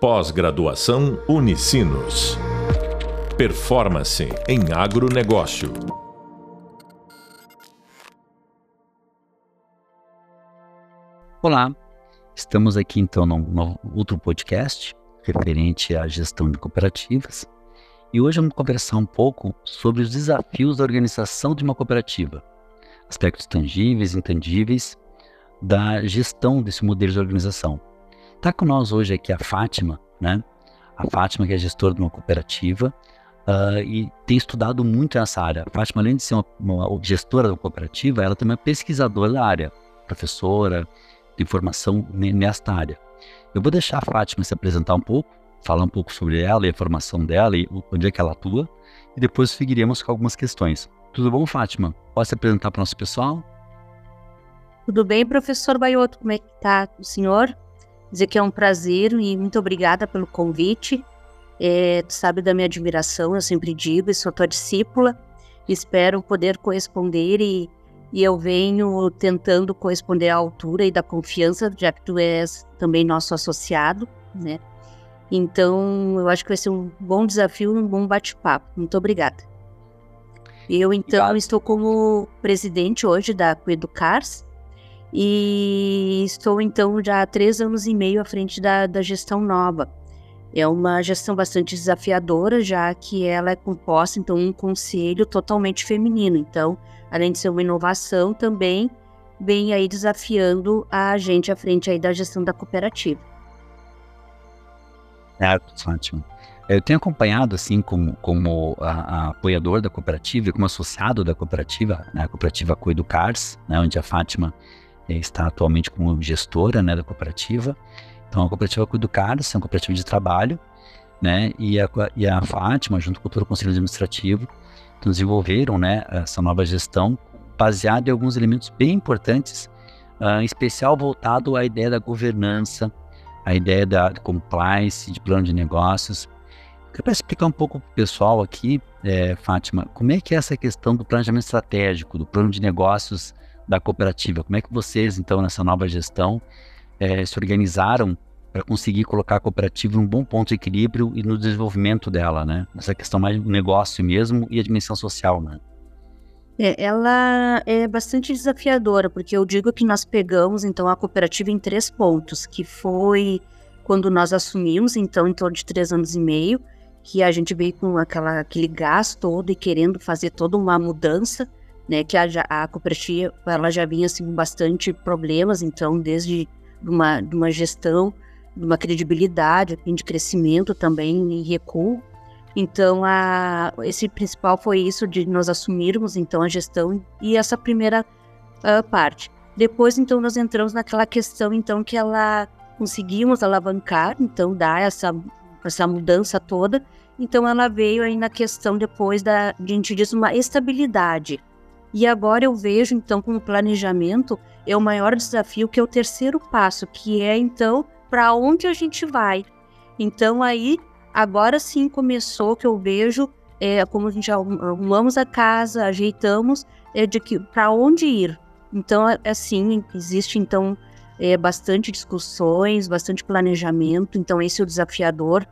Pós-graduação Unicinos. Performance em agronegócio. Olá, estamos aqui então no outro podcast referente à gestão de cooperativas e hoje vamos conversar um pouco sobre os desafios da organização de uma cooperativa, aspectos tangíveis e intangíveis da gestão desse modelo de organização. Está com nós hoje aqui a Fátima, né? A Fátima, que é gestora de uma cooperativa uh, e tem estudado muito nessa área. A Fátima, além de ser uma, uma gestora da cooperativa, ela também é pesquisadora da área, professora de formação nesta área. Eu vou deixar a Fátima se apresentar um pouco, falar um pouco sobre ela e a formação dela e onde é que ela atua, e depois seguiremos com algumas questões. Tudo bom, Fátima? Pode se apresentar para o nosso pessoal? Tudo bem, professor Baioto? Como é que está o senhor? Dizer que é um prazer e muito obrigada pelo convite. É, tu sabe da minha admiração, eu sempre digo, sou tua discípula, espero poder corresponder e, e eu venho tentando corresponder à altura e da confiança, já que tu és também nosso associado, né? Então, eu acho que vai ser um bom desafio, um bom bate-papo. Muito obrigada. Eu, então, Obrigado. estou como presidente hoje da Coeducars, e estou então já há três anos e meio à frente da, da gestão nova. É uma gestão bastante desafiadora, já que ela é composta então um conselho totalmente feminino. Então, além de ser uma inovação, também vem aí desafiando a gente à frente aí da gestão da cooperativa. É, Fátima. Eu tenho acompanhado, assim, como, como a, a apoiador da cooperativa e como associado da cooperativa, né, a cooperativa Coeducars, né, onde a Fátima está atualmente como gestora né, da cooperativa. Então, a cooperativa Cuido Carlos é uma cooperativa de trabalho, né? E a, e a Fátima, junto com todo o Conselho Administrativo, desenvolveram né, essa nova gestão baseada em alguns elementos bem importantes, uh, em especial voltado à ideia da governança, a ideia da compliance, de plano de negócios. Eu quero explicar um pouco para o pessoal aqui, é, Fátima, como é que é essa questão do planejamento estratégico, do plano de negócios da cooperativa. Como é que vocês, então, nessa nova gestão, é, se organizaram para conseguir colocar a cooperativa em um bom ponto de equilíbrio e no desenvolvimento dela, né? Nessa questão mais do negócio mesmo e a dimensão social, né? É, ela é bastante desafiadora, porque eu digo que nós pegamos, então, a cooperativa em três pontos, que foi quando nós assumimos, então, em torno de três anos e meio, que a gente veio com aquela, aquele gás todo e querendo fazer toda uma mudança, né, que a, a cooperativa ela já vinha assim, com bastante problemas, então desde uma, uma gestão, de uma credibilidade, de crescimento também e recuo. Então, a, esse principal foi isso de nós assumirmos então a gestão e essa primeira uh, parte. Depois, então, nós entramos naquela questão então que ela conseguimos alavancar, então dar essa essa mudança toda. Então, ela veio aí na questão depois da, a gente diz, uma estabilidade e agora eu vejo, então, como planejamento é o maior desafio, que é o terceiro passo, que é, então, para onde a gente vai. Então, aí, agora sim começou que eu vejo, é, como a gente arrumamos a casa, ajeitamos, é de que para onde ir. Então, assim, existe, então, é, bastante discussões, bastante planejamento. Então, esse é o desafiador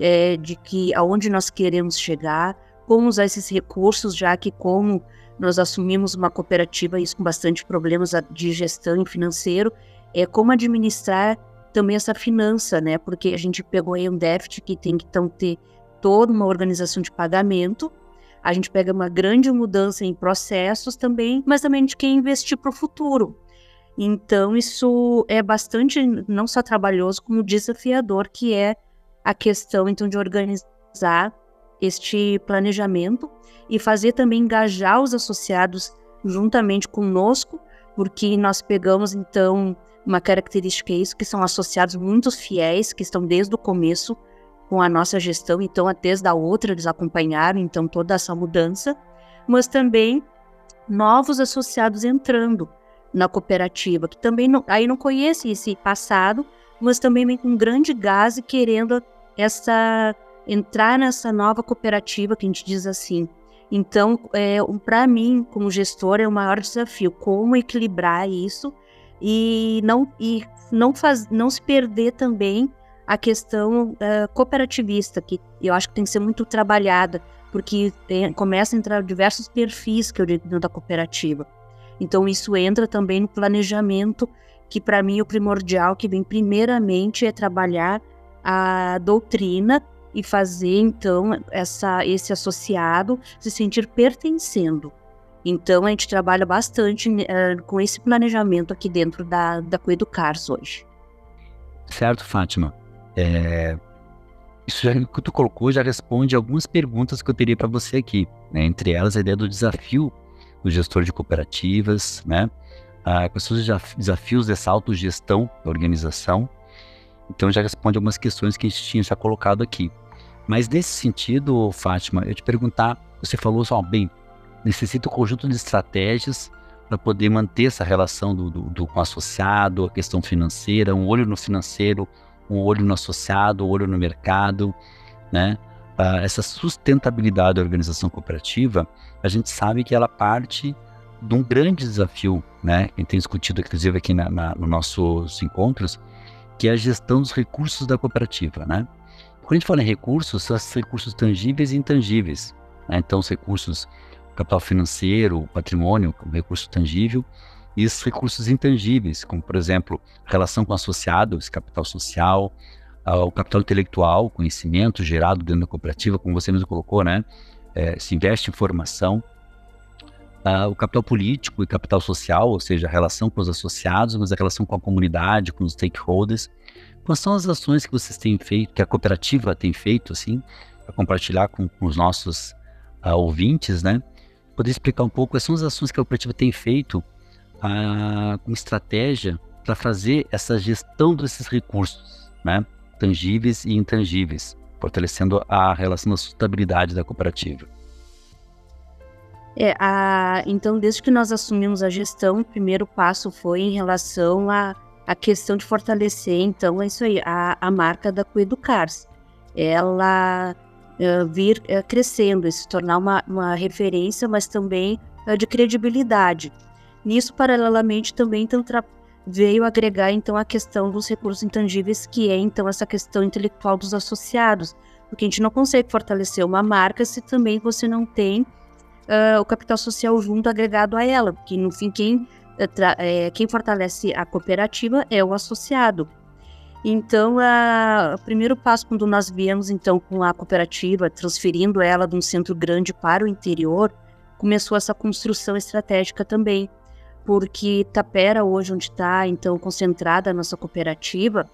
é, de que aonde nós queremos chegar, como usar esses recursos, já que como nós assumimos uma cooperativa, isso com bastante problemas de gestão e financeiro, é como administrar também essa finança, né? Porque a gente pegou aí um déficit que tem que então ter toda uma organização de pagamento, a gente pega uma grande mudança em processos também, mas também a gente quer investir para o futuro. Então, isso é bastante, não só trabalhoso, como desafiador, que é a questão, então, de organizar este planejamento e fazer também engajar os associados juntamente conosco, porque nós pegamos então uma característica é isso, que são associados muito fiéis, que estão desde o começo com a nossa gestão, então desde a outra eles acompanharam então toda essa mudança, mas também novos associados entrando na cooperativa, que também não, aí não conhece esse passado, mas também vem com grande gás e querendo essa entrar nessa nova cooperativa que a gente diz assim. Então, é, para mim, como gestor, é o maior desafio como equilibrar isso e não e não faz, não se perder também a questão uh, cooperativista, que eu acho que tem que ser muito trabalhada, porque tem, começa a entrar diversos perfis que eu digo dentro da cooperativa. Então, isso entra também no planejamento, que para mim é o primordial, que vem primeiramente é trabalhar a doutrina e fazer, então, essa, esse associado se sentir pertencendo. Então, a gente trabalha bastante uh, com esse planejamento aqui dentro da, da Coeducars hoje. Certo, Fátima. É, isso já, que tu colocou já responde algumas perguntas que eu teria para você aqui. Né? Entre elas, a ideia do desafio do gestor de cooperativas, né? Ah, quais são os desafios dessa autogestão da organização. Então, já responde algumas questões que a gente tinha já colocado aqui. Mas nesse sentido, Fátima, eu te perguntar, você falou só, bem, necessita um conjunto de estratégias para poder manter essa relação do, do, do, com o associado, a questão financeira, um olho no financeiro, um olho no associado, um olho no mercado, né? Uh, essa sustentabilidade da organização cooperativa, a gente sabe que ela parte de um grande desafio, né? Que tem discutido, inclusive, aqui na, na, nos nossos encontros, que é a gestão dos recursos da cooperativa, né? Quando a gente fala em recursos, são esses recursos tangíveis e intangíveis. Né? Então, os recursos capital financeiro, patrimônio, recurso tangível, e esses recursos intangíveis, como, por exemplo, relação com associados, capital social, uh, o capital intelectual, conhecimento gerado dentro da cooperativa, como você mesmo colocou, né? É, se investe em formação. Uh, o capital político e capital social, ou seja, a relação com os associados, mas a relação com a comunidade, com os stakeholders. Quais são as ações que vocês têm feito, que a cooperativa tem feito, assim, para compartilhar com, com, os nossos uh, ouvintes, né? Poder explicar um pouco quais são as ações que a cooperativa tem feito a, com estratégia para fazer essa gestão desses recursos, né? tangíveis e intangíveis, fortalecendo a relação da sustentabilidade da cooperativa. É, a, então, desde que nós assumimos a gestão, o primeiro passo foi em relação a, a, questão de fortalecer, então, é isso aí, a, a marca da Coeducars. Ela uh, vir uh, crescendo, se tornar uma, uma referência, mas também uh, de credibilidade. Nisso, paralelamente, também então, veio agregar então a questão dos recursos intangíveis, que é então essa questão intelectual dos associados, porque a gente não consegue fortalecer uma marca se também você não tem o capital social junto agregado a ela, porque no fim quem, é, quem fortalece a cooperativa é o associado. Então, o primeiro passo quando nós viemos então com a cooperativa, transferindo ela de um centro grande para o interior, começou essa construção estratégica também porque Tapera, hoje onde está então concentrada a nossa cooperativa,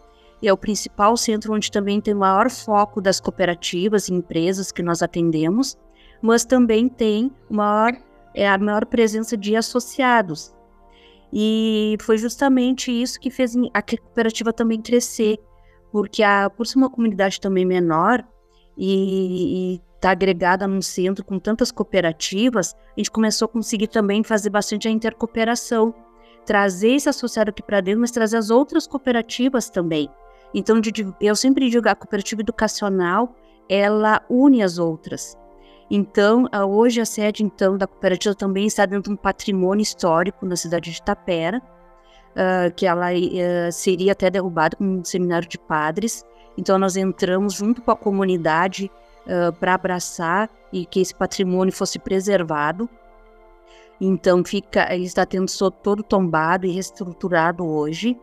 é o principal centro onde também tem o maior foco das cooperativas e empresas que nós atendemos, mas também tem maior, é, a maior presença de associados. E foi justamente isso que fez a cooperativa também crescer, porque a, por ser uma comunidade também menor e, está agregada num centro com tantas cooperativas, a gente começou a conseguir também fazer bastante a intercooperação, trazer esse associado aqui para dentro, mas trazer as outras cooperativas também. Então, eu sempre digo a cooperativa educacional, ela une as outras. Então, hoje a sede então da cooperativa também está dentro de um patrimônio histórico na cidade de Itapera, uh, que ela uh, seria até derrubada como um seminário de padres. Então, nós entramos junto com a comunidade uh, para abraçar e que esse patrimônio fosse preservado. Então fica, ele está tendo todo tombado e reestruturado hoje.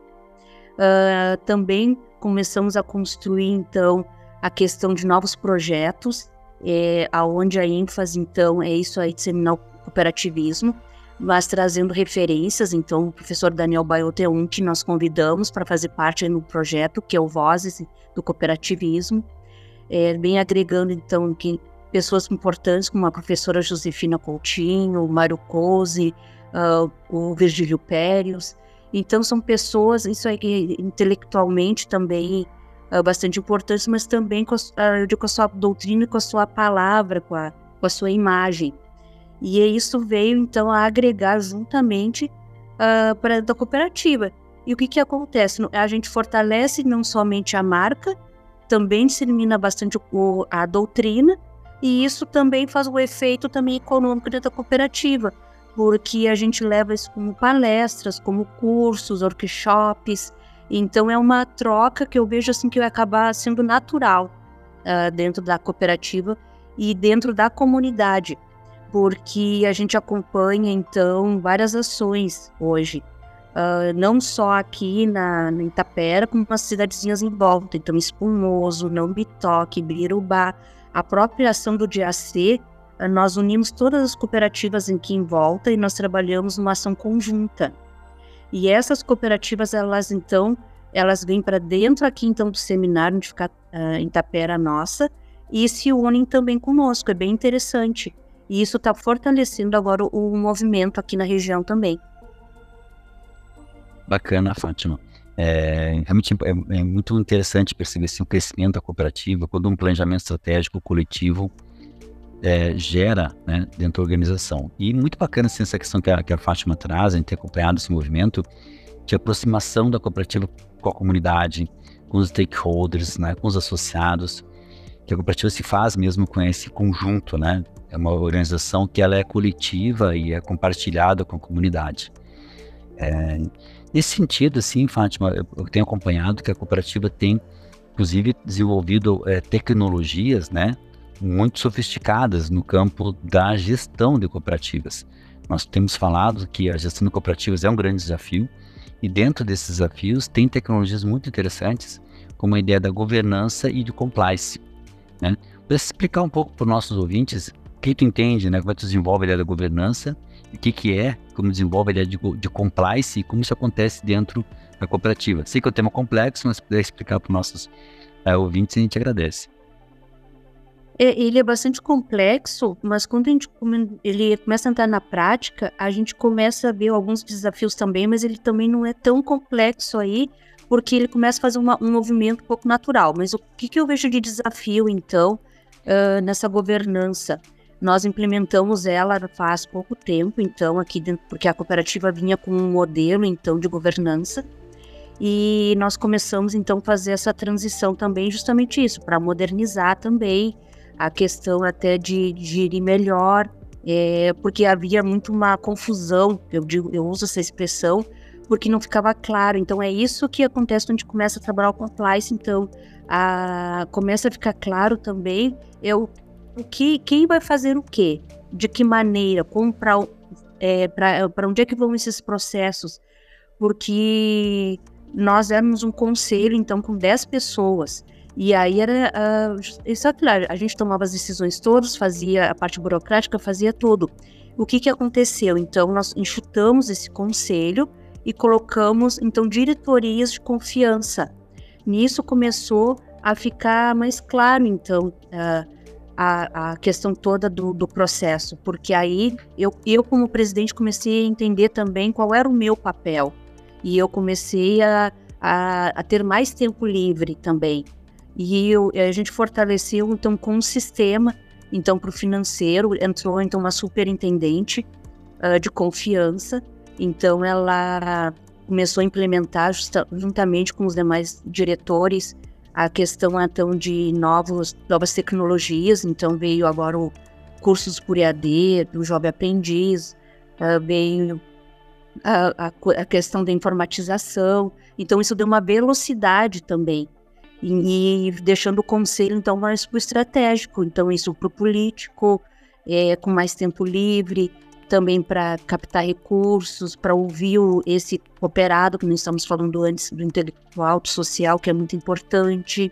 Uh, também começamos a construir então a questão de novos projetos, é, aonde a ênfase então é isso aí disseminar o cooperativismo, mas trazendo referências. Então o professor Daniel Baiote é um que nós convidamos para fazer parte no projeto que é o Vozes do Cooperativismo é, bem agregando então que pessoas importantes como a professora Josefina Coutinho, o Mário Cose, uh, o Virgílio Périos. Então são pessoas, isso aí intelectualmente também uh, bastante importantes, mas também com a, uh, com a sua doutrina, com a sua palavra, com a, com a sua imagem. E isso veio então a agregar juntamente uh, para a cooperativa. E o que, que acontece? A gente fortalece não somente a marca, também dissemina bastante o, a doutrina e isso também faz o efeito também econômico da cooperativa, porque a gente leva isso como palestras, como cursos, workshops, Então é uma troca que eu vejo assim que vai acabar sendo natural uh, dentro da cooperativa e dentro da comunidade, porque a gente acompanha então várias ações hoje, uh, não só aqui na, na Itapera, como nas cidadezinhas em volta, então Espumoso, Não Bitoque, Birubá, a própria ação do DAC, uh, nós unimos todas as cooperativas aqui em volta e nós trabalhamos numa ação conjunta. E essas cooperativas, elas então, elas vêm para dentro aqui então do seminário onde fica uh, em Itapera nossa e se unem também conosco, é bem interessante. E isso está fortalecendo agora o, o movimento aqui na região também. Bacana, Fátima. É, realmente é, é, muito interessante perceber assim, o crescimento da cooperativa, quando um planejamento estratégico coletivo é, gera né, dentro da organização. E muito bacana assim, essa questão que a, que a Fátima traz, em ter acompanhado esse movimento de aproximação da cooperativa com a comunidade, com os stakeholders, né, com os associados, que a cooperativa se faz mesmo com esse conjunto, né? É uma organização que ela é coletiva e é compartilhada com a comunidade. É, nesse sentido, assim, Fátima, eu tenho acompanhado que a cooperativa tem, inclusive, desenvolvido é, tecnologias, né, muito sofisticadas no campo da gestão de cooperativas. Nós temos falado que a gestão de cooperativas é um grande desafio e dentro desses desafios tem tecnologias muito interessantes, como a ideia da governança e de compliance. Né? Para explicar um pouco para os nossos ouvintes o que tu entende, né? como é que tu desenvolve a ideia da governança, o que, que é, como desenvolve a ideia de, de compliance e como isso acontece dentro da cooperativa. Sei que é um tema complexo, mas se puder explicar para os nossos é, ouvintes, a gente agradece. É, ele é bastante complexo, mas quando a gente ele começa a entrar na prática, a gente começa a ver alguns desafios também, mas ele também não é tão complexo aí, porque ele começa a fazer uma, um movimento um pouco natural. Mas o que, que eu vejo de desafio, então, uh, nessa governança? Nós implementamos ela faz pouco tempo, então, aqui dentro, porque a cooperativa vinha com um modelo, então, de governança. E nós começamos, então, a fazer essa transição também, justamente isso, para modernizar também a questão até de, de gerir melhor, é, porque havia muito uma confusão, eu, digo, eu uso essa expressão, porque não ficava claro. Então, é isso que acontece quando a gente começa a trabalhar o compliance. Então, a, começa a ficar claro também eu, o que, quem vai fazer o quê, de que maneira, para é, para onde é que vão esses processos, porque nós éramos um conselho, então, com 10 pessoas. E aí era uh, isso claro, a gente tomava as decisões todas, fazia a parte burocrática, fazia tudo. O que que aconteceu? Então nós enxutamos esse conselho e colocamos então diretorias de confiança. Nisso começou a ficar mais claro então uh, a, a, questão toda do, do, processo, porque aí eu, eu como presidente comecei a entender também qual era o meu papel e eu comecei a, a, a ter mais tempo livre também. E eu, a gente fortaleceu então com um sistema, então para o financeiro entrou então uma superintendente uh, de confiança. Então ela começou a implementar juntamente com os demais diretores a questão então de novos, novas tecnologias. Então veio agora o cursos por EAD, do Jovem Aprendiz, uh, veio a, a, a, questão da informatização. Então isso deu uma velocidade também e, e deixando o conselho, então, mais para o estratégico. Então, isso para o político, é, com mais tempo livre, também para captar recursos, para ouvir o, esse cooperado, que nós estamos falando antes, do intelectual, do social, que é muito importante.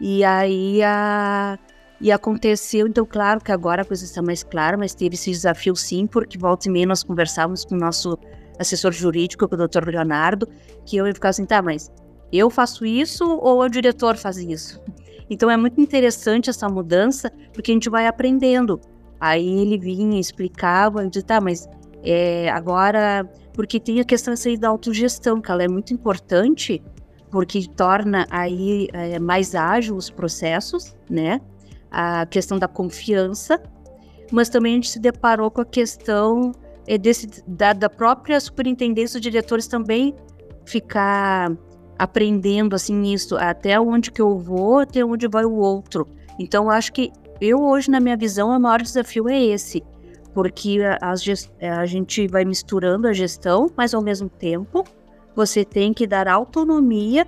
E aí a, e aconteceu, então, claro que agora a coisa está mais clara, mas teve esse desafio sim, porque volta e meia nós conversávamos com o nosso assessor jurídico, com o doutor Leonardo, que eu ficar assim, tá, mas eu faço isso ou o diretor faz isso? Então é muito interessante essa mudança, porque a gente vai aprendendo. Aí ele vinha, explicava, disse, tá, mas é, agora, porque tem a questão aí da autogestão, que ela é muito importante, porque torna aí é, mais ágil os processos, né? A questão da confiança, mas também a gente se deparou com a questão é, desse, da, da própria superintendência, os diretores também ficar aprendendo assim nisso, até onde que eu vou, até onde vai o outro. Então, acho que eu hoje, na minha visão, o maior desafio é esse, porque a, a gente vai misturando a gestão, mas ao mesmo tempo você tem que dar autonomia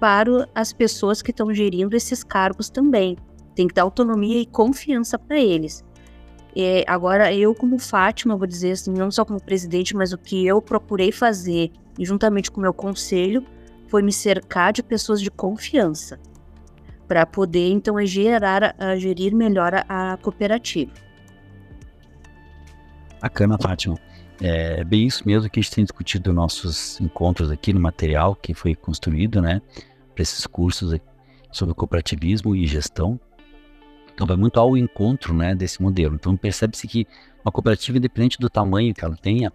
para as pessoas que estão gerindo esses cargos também. Tem que dar autonomia e confiança para eles. É, agora, eu, como Fátima, vou dizer assim, não só como presidente, mas o que eu procurei fazer, juntamente com o meu conselho, foi me cercar de pessoas de confiança, para poder, então, gerar, a, gerir melhor a, a cooperativa. Bacana, Fátima. É bem isso mesmo que a gente tem discutido nos nossos encontros aqui no material que foi construído, né, para esses cursos sobre cooperativismo e gestão. Então vai muito ao encontro, né, desse modelo. Então percebe-se que uma cooperativa, independente do tamanho que ela tenha,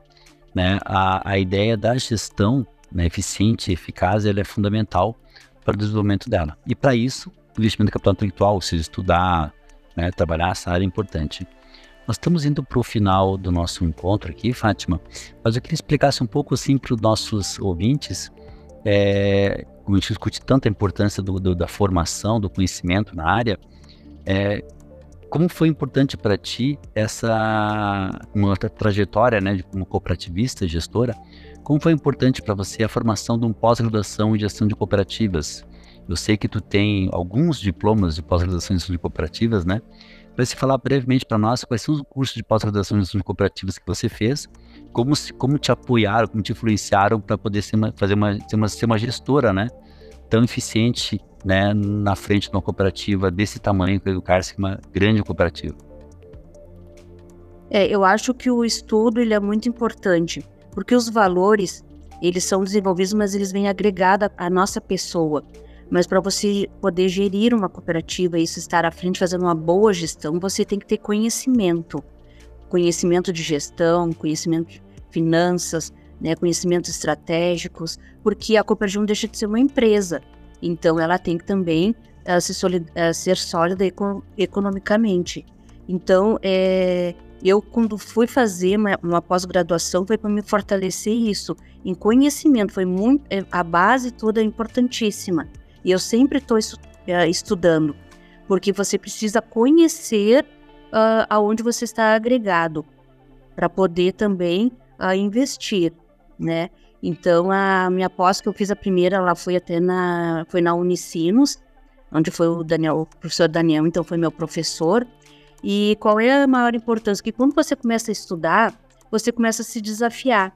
né, a, a ideia da gestão né, eficiente eficaz ela é fundamental para o desenvolvimento dela. E para isso, o investimento de capital intelectual, seja, estudar, né, trabalhar essa área é importante. Nós estamos indo para o final do nosso encontro aqui, Fátima, mas eu queria explicasse um pouco assim para os nossos ouvintes, é, como a gente discute tanta importância do, do, da formação, do conhecimento na área, é, como foi importante para ti essa uma trajetória, né, como cooperativista, gestora? Como foi importante para você a formação de um pós-graduação em gestão de cooperativas? Eu sei que tu tem alguns diplomas de pós-graduação em gestão de cooperativas, né? para você falar brevemente para nós quais são os cursos de pós-graduação em gestão de cooperativas que você fez, como, se, como te apoiaram, como te influenciaram para poder ser uma, fazer uma, ser, uma, ser uma gestora, né? Tão eficiente, né? Na frente de uma cooperativa desse tamanho, que é educar-se uma grande cooperativa. É, eu acho que o estudo ele é muito importante, porque os valores, eles são desenvolvidos, mas eles vêm agregados à nossa pessoa. Mas para você poder gerir uma cooperativa e estar à frente fazendo uma boa gestão, você tem que ter conhecimento. Conhecimento de gestão, conhecimento de finanças, né, conhecimentos estratégicos, porque a cooperativa não deixa de ser uma empresa. Então ela tem que também uh, se solid, uh, ser sólida econ economicamente. Então, é, eu quando fui fazer uma, uma pós-graduação foi para me fortalecer isso em conhecimento, foi muito é, a base toda é importantíssima. E eu sempre estou uh, estudando, porque você precisa conhecer uh, aonde você está agregado para poder também uh, investir, né? Então a minha pós que eu fiz a primeira, ela foi até na foi na Unicinos, onde foi o Daniel, o professor Daniel, então foi meu professor. E qual é a maior importância? Que quando você começa a estudar, você começa a se desafiar.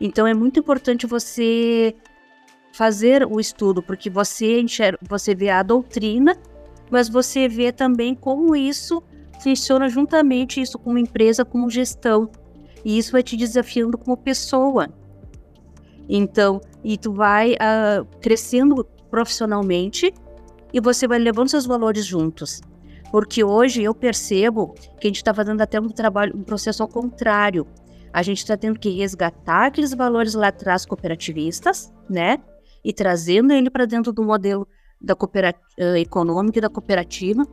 Então é muito importante você fazer o estudo, porque você enxerga, você vê a doutrina, mas você vê também como isso funciona juntamente isso como empresa, como gestão. E isso vai te desafiando como pessoa. Então, e tu vai uh, crescendo profissionalmente e você vai levando seus valores juntos. Porque hoje eu percebo que a gente está fazendo até um trabalho, um processo ao contrário. A gente está tendo que resgatar aqueles valores lá atrás cooperativistas, né? e trazendo ele para dentro do modelo da cooperativa, uh, econômico e da cooperativa,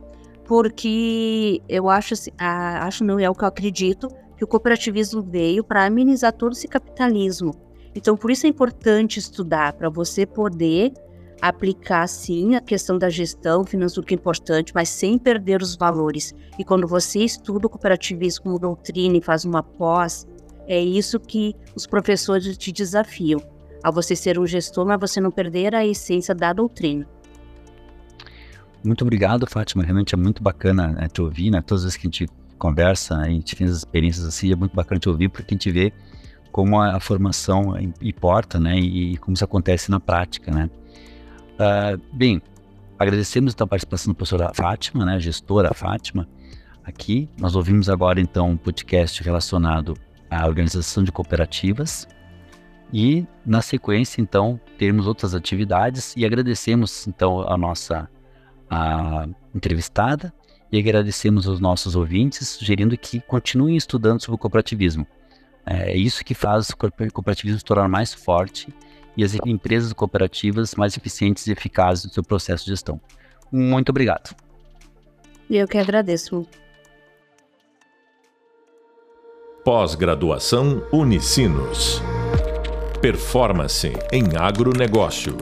porque eu acho, assim, acho não é o que eu acredito, que o cooperativismo veio para amenizar todo esse capitalismo. Então, por isso é importante estudar, para você poder aplicar, sim, a questão da gestão financeira, que é importante, mas sem perder os valores. E quando você estuda o cooperativismo como doutrina e faz uma pós, é isso que os professores te desafiam a você ser um gestor, mas você não perder a essência da doutrina. Muito obrigado, Fátima. Realmente é muito bacana né, te ouvir, né? Todas as vezes que a gente conversa, a gente tem as experiências assim, é muito bacana te ouvir, porque a gente vê como a, a formação importa, né? E, e, como isso acontece na prática, né? Uh, bem, agradecemos então a participação da professora Fátima, né? Gestora Fátima, aqui. Nós ouvimos agora, então, um podcast relacionado à organização de cooperativas, e na sequência, então, termos outras atividades e agradecemos então a nossa a entrevistada e agradecemos aos nossos ouvintes, sugerindo que continuem estudando sobre o cooperativismo. É isso que faz o cooperativismo se tornar mais forte e as empresas cooperativas mais eficientes e eficazes no seu processo de gestão. Muito obrigado. Eu que agradeço. Pós-graduação Unicinos. Performance em agronegócio.